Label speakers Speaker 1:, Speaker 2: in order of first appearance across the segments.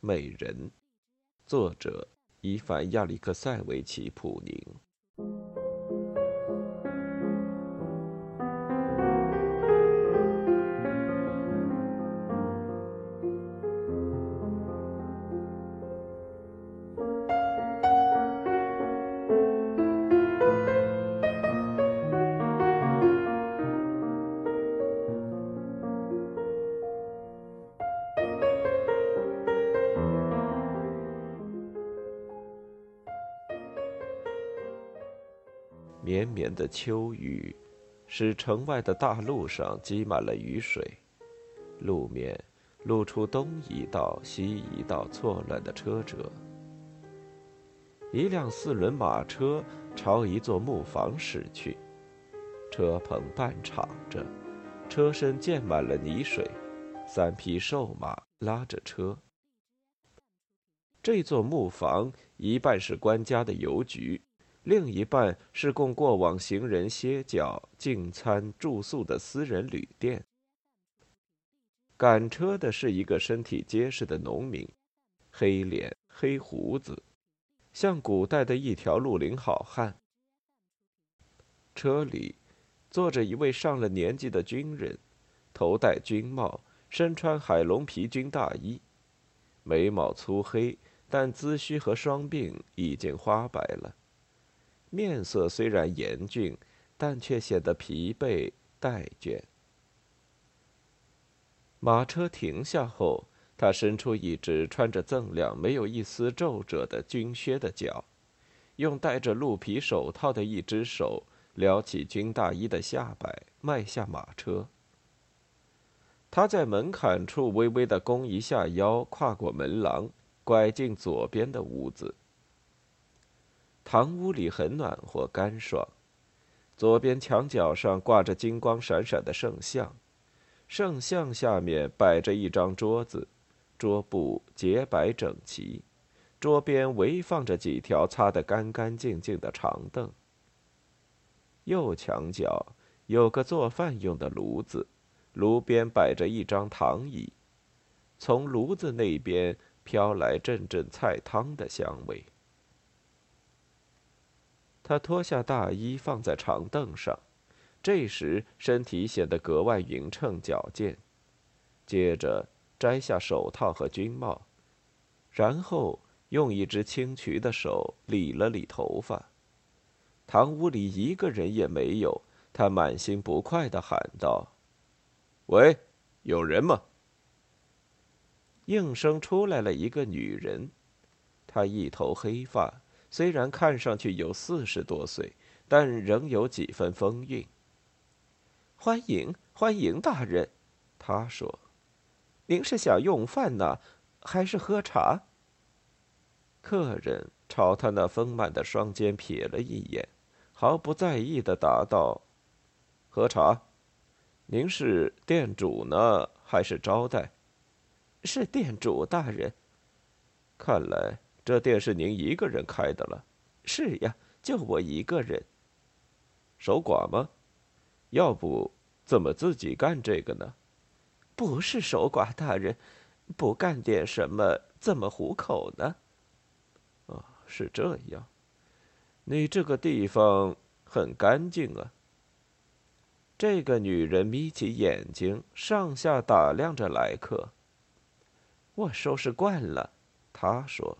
Speaker 1: 美人，作者伊凡·亚历克塞维奇·普宁。绵绵的秋雨，使城外的大路上积满了雨水，路面露出东一道西一道错乱的车辙。一辆四轮马车朝一座木房驶去，车棚半敞着，车身溅满了泥水，三匹瘦马拉着车。这座木房一半是官家的邮局。另一半是供过往行人歇脚、进餐、住宿的私人旅店。赶车的是一个身体结实的农民，黑脸黑胡子，像古代的一条绿林好汉。车里坐着一位上了年纪的军人，头戴军帽，身穿海龙皮军大衣，眉毛粗黑，但髭须和双鬓已经花白了。面色虽然严峻，但却显得疲惫怠倦。马车停下后，他伸出一只穿着锃亮、没有一丝皱褶的军靴的脚，用戴着鹿皮手套的一只手撩起军大衣的下摆，迈下马车。他在门槛处微微的弓一下腰，跨过门廊，拐进左边的屋子。堂屋里很暖和干爽，左边墙角上挂着金光闪闪的圣像，圣像下面摆着一张桌子，桌布洁白整齐，桌边围放着几条擦得干干净净的长凳。右墙角有个做饭用的炉子，炉边摆着一张躺椅，从炉子那边飘来阵阵菜汤的香味。他脱下大衣放在长凳上，这时身体显得格外匀称矫健。接着摘下手套和军帽，然后用一只青渠的手理了理头发。堂屋里一个人也没有，他满心不快地喊道：“喂，有人吗？”应声出来了一个女人，她一头黑发。虽然看上去有四十多岁，但仍有几分风韵。欢迎，欢迎大人，他说：“您是想用饭呢，还是喝茶？”客人朝他那丰满的双肩瞥了一眼，毫不在意的答道：“喝茶。您是店主呢，还是招待？”“
Speaker 2: 是店主大人。”
Speaker 1: 看来。这店是您一个人开的了？
Speaker 2: 是呀，就我一个人。
Speaker 1: 守寡吗？要不怎么自己干这个呢？
Speaker 2: 不是守寡大人，不干点什么怎么糊口呢？
Speaker 1: 啊，是这样。你这个地方很干净啊。这个女人眯起眼睛，上下打量着来客。
Speaker 2: 我收拾惯了，她说。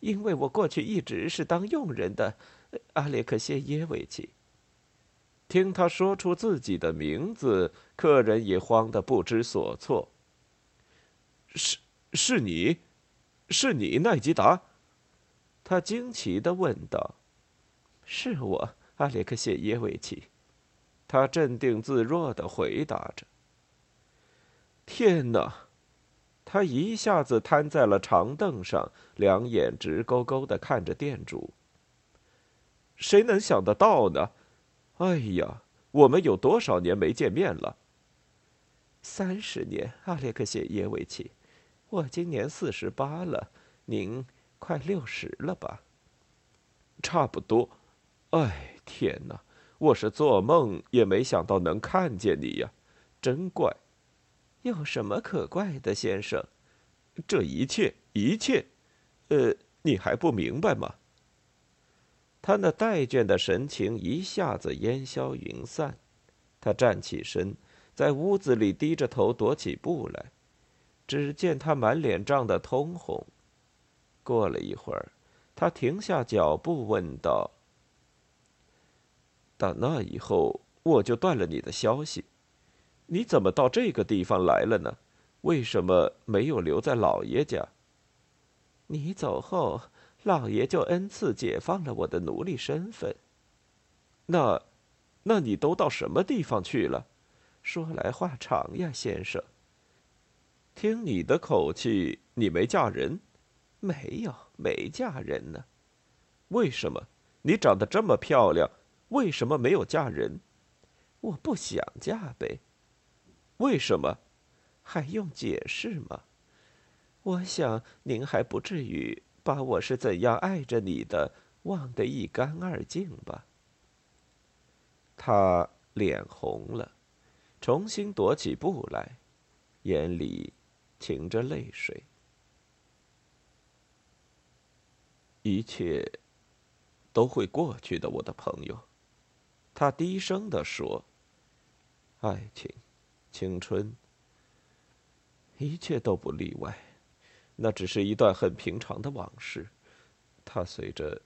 Speaker 2: 因为我过去一直是当佣人的，阿列克谢耶维奇。
Speaker 1: 听他说出自己的名字，客人也慌得不知所措。是，是你，是你奈吉达？他惊奇的问道。
Speaker 2: 是我，阿列克谢耶维奇。
Speaker 1: 他镇定自若的回答着。天哪！他一下子瘫在了长凳上，两眼直勾勾的看着店主。谁能想得到呢？哎呀，我们有多少年没见面了？
Speaker 2: 三十年，阿列克谢耶维奇。我今年四十八了，您快六十了吧？
Speaker 1: 差不多。哎，天哪！我是做梦也没想到能看见你呀，真怪。
Speaker 2: 有什么可怪的，先生？
Speaker 1: 这一切一切，呃，你还不明白吗？
Speaker 2: 他那怠倦的神情一下子烟消云散，他站起身，在屋子里低着头踱起步来。只见他满脸涨得通红。过了一会儿，他停下脚步，问道：“
Speaker 1: 打那以后，我就断了你的消息。你怎么到这个地方来了呢？为什么没有留在老爷家？”
Speaker 2: 你走后。老爷就恩赐解放了我的奴隶身份。
Speaker 1: 那，那你都到什么地方去了？
Speaker 2: 说来话长呀，先生。
Speaker 1: 听你的口气，你没嫁人？
Speaker 2: 没有，没嫁人呢。
Speaker 1: 为什么？你长得这么漂亮，为什么没有嫁人？
Speaker 2: 我不想嫁呗。
Speaker 1: 为什么？
Speaker 2: 还用解释吗？我想您还不至于。把我是怎样爱着你的忘得一干二净吧。他脸红了，重新踱起步来，眼里噙着泪水。
Speaker 1: 一切都会过去的，我的朋友。他低声地说：“爱情，青春，一切都不例外。”那只是一段很平常的往事，它随着，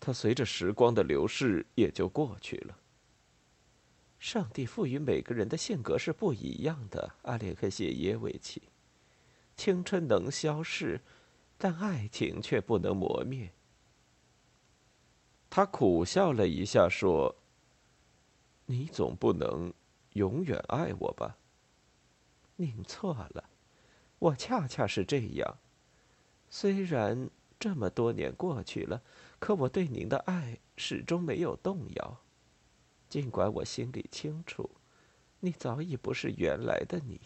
Speaker 1: 它随着时光的流逝也就过去了。
Speaker 2: 上帝赋予每个人的性格是不一样的，阿列克谢耶维奇。青春能消逝，但爱情却不能磨灭。
Speaker 1: 他苦笑了一下，说：“你总不能永远爱我吧？”
Speaker 2: 您错了。我恰恰是这样，虽然这么多年过去了，可我对您的爱始终没有动摇。尽管我心里清楚，你早已不是原来的你，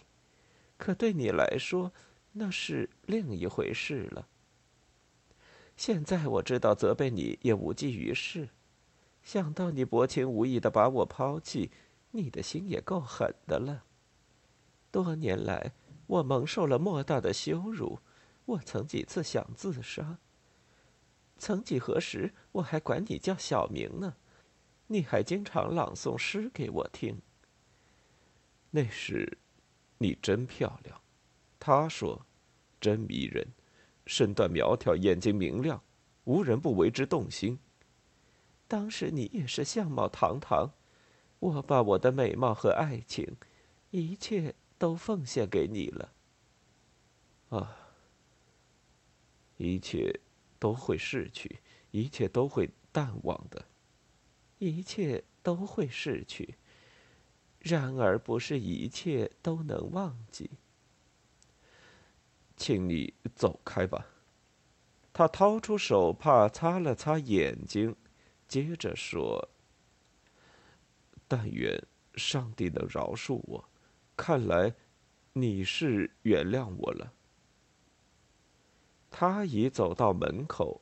Speaker 2: 可对你来说，那是另一回事了。现在我知道责备你也无济于事，想到你薄情无义的把我抛弃，你的心也够狠的了。多年来。我蒙受了莫大的羞辱，我曾几次想自杀。曾几何时，我还管你叫小名呢，你还经常朗诵诗给我听。
Speaker 1: 那时，你真漂亮，他说，真迷人，身段苗条，眼睛明亮，无人不为之动心。
Speaker 2: 当时你也是相貌堂堂，我把我的美貌和爱情，一切。都奉献给你了。啊，
Speaker 1: 一切都会逝去，一切都会淡忘的，
Speaker 2: 一切都会逝去。然而，不是一切都能忘记。
Speaker 1: 请你走开吧。他掏出手帕擦了擦眼睛，接着说：“但愿上帝能饶恕我。”看来，你是原谅我了。
Speaker 2: 他已走到门口，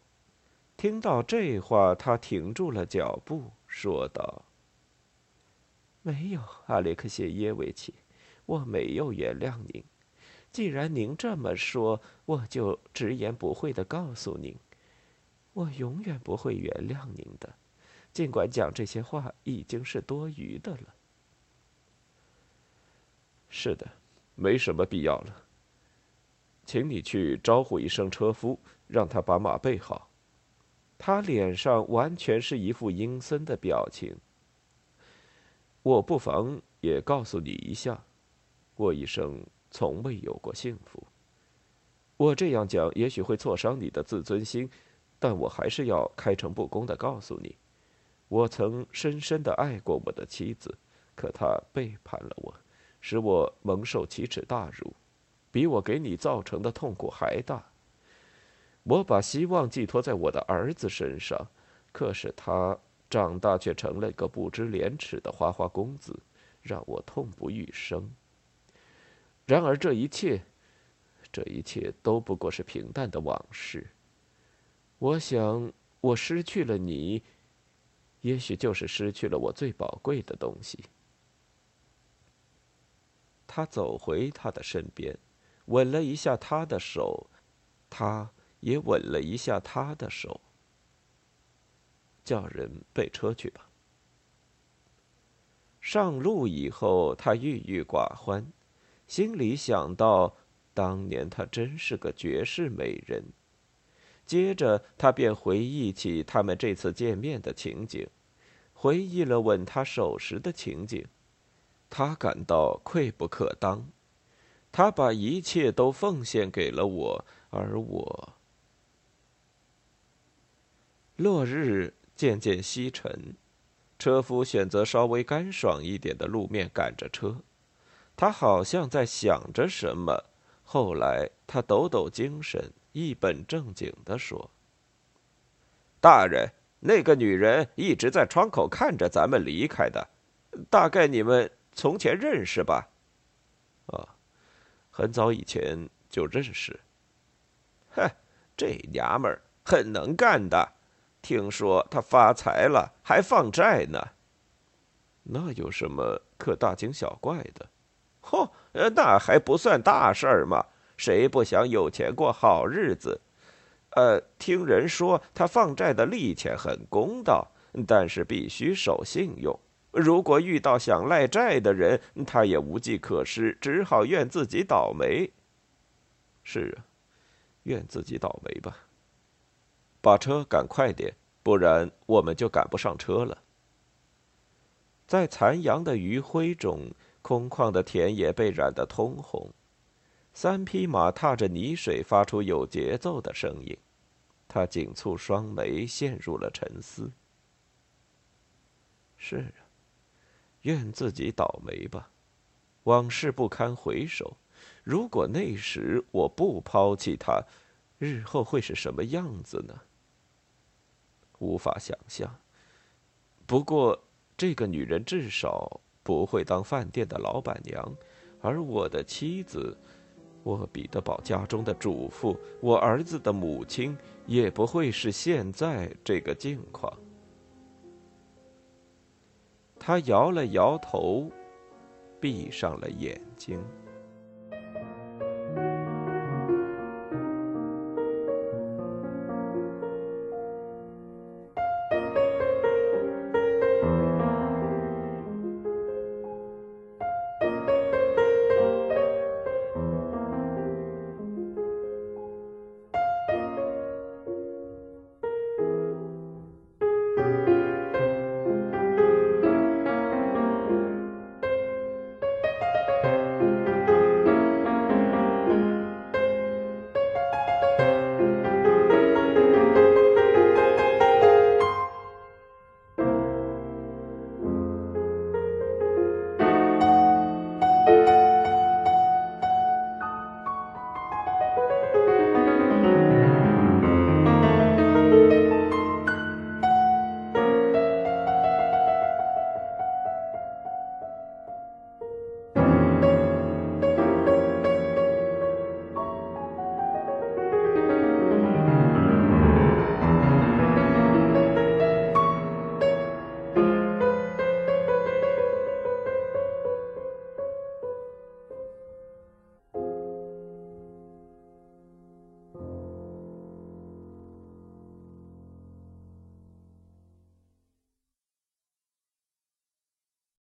Speaker 2: 听到这话，他停住了脚步，说道：“没有，阿列克谢耶维奇，我没有原谅您。既然您这么说，我就直言不讳的告诉您，我永远不会原谅您的。尽管讲这些话已经是多余的了。”
Speaker 1: 是的，没什么必要了。请你去招呼一声车夫，让他把马备好。
Speaker 2: 他脸上完全是一副阴森的表情。
Speaker 1: 我不妨也告诉你一下，我一生从未有过幸福。我这样讲也许会挫伤你的自尊心，但我还是要开诚布公的告诉你，我曾深深的爱过我的妻子，可她背叛了我。使我蒙受奇耻大辱，比我给你造成的痛苦还大。我把希望寄托在我的儿子身上，可是他长大却成了一个不知廉耻的花花公子，让我痛不欲生。然而这一切，这一切都不过是平淡的往事。我想，我失去了你，也许就是失去了我最宝贵的东西。
Speaker 2: 他走回他的身边，吻了一下他的手，
Speaker 1: 他也吻了一下她的手。叫人备车去吧。上路以后，他郁郁寡欢，心里想到当年她真是个绝世美人。接着，他便回忆起他们这次见面的情景，回忆了吻她手时的情景，他感到愧不可当。他把一切都奉献给了我，而我……落日渐渐西沉，车夫选择稍微干爽一点的路面赶着车。他好像在想着什么。后来，他抖抖精神，一本正经地说：“大人，那个女人一直在窗口看着咱们离开的，大概你们从前认识吧？”“啊。”很早以前就认识。哼，这娘们儿很能干的，听说她发财了，还放债呢。那有什么可大惊小怪的？嚯，那还不算大事儿吗？谁不想有钱过好日子？呃，听人说他放债的利钱很公道，但是必须守信用。如果遇到想赖债的人，他也无计可施，只好怨自己倒霉。是啊，怨自己倒霉吧。把车赶快点，不然我们就赶不上车了。在残阳的余晖中，空旷的田野被染得通红，三匹马踏着泥水，发出有节奏的声音。他紧蹙双眉，陷入了沉思。是啊。愿自己倒霉吧，往事不堪回首。如果那时我不抛弃他，日后会是什么样子呢？无法想象。不过，这个女人至少不会当饭店的老板娘，而我的妻子，我彼得堡家中的主妇，我儿子的母亲，也不会是现在这个境况。他摇了摇头，闭上了眼睛。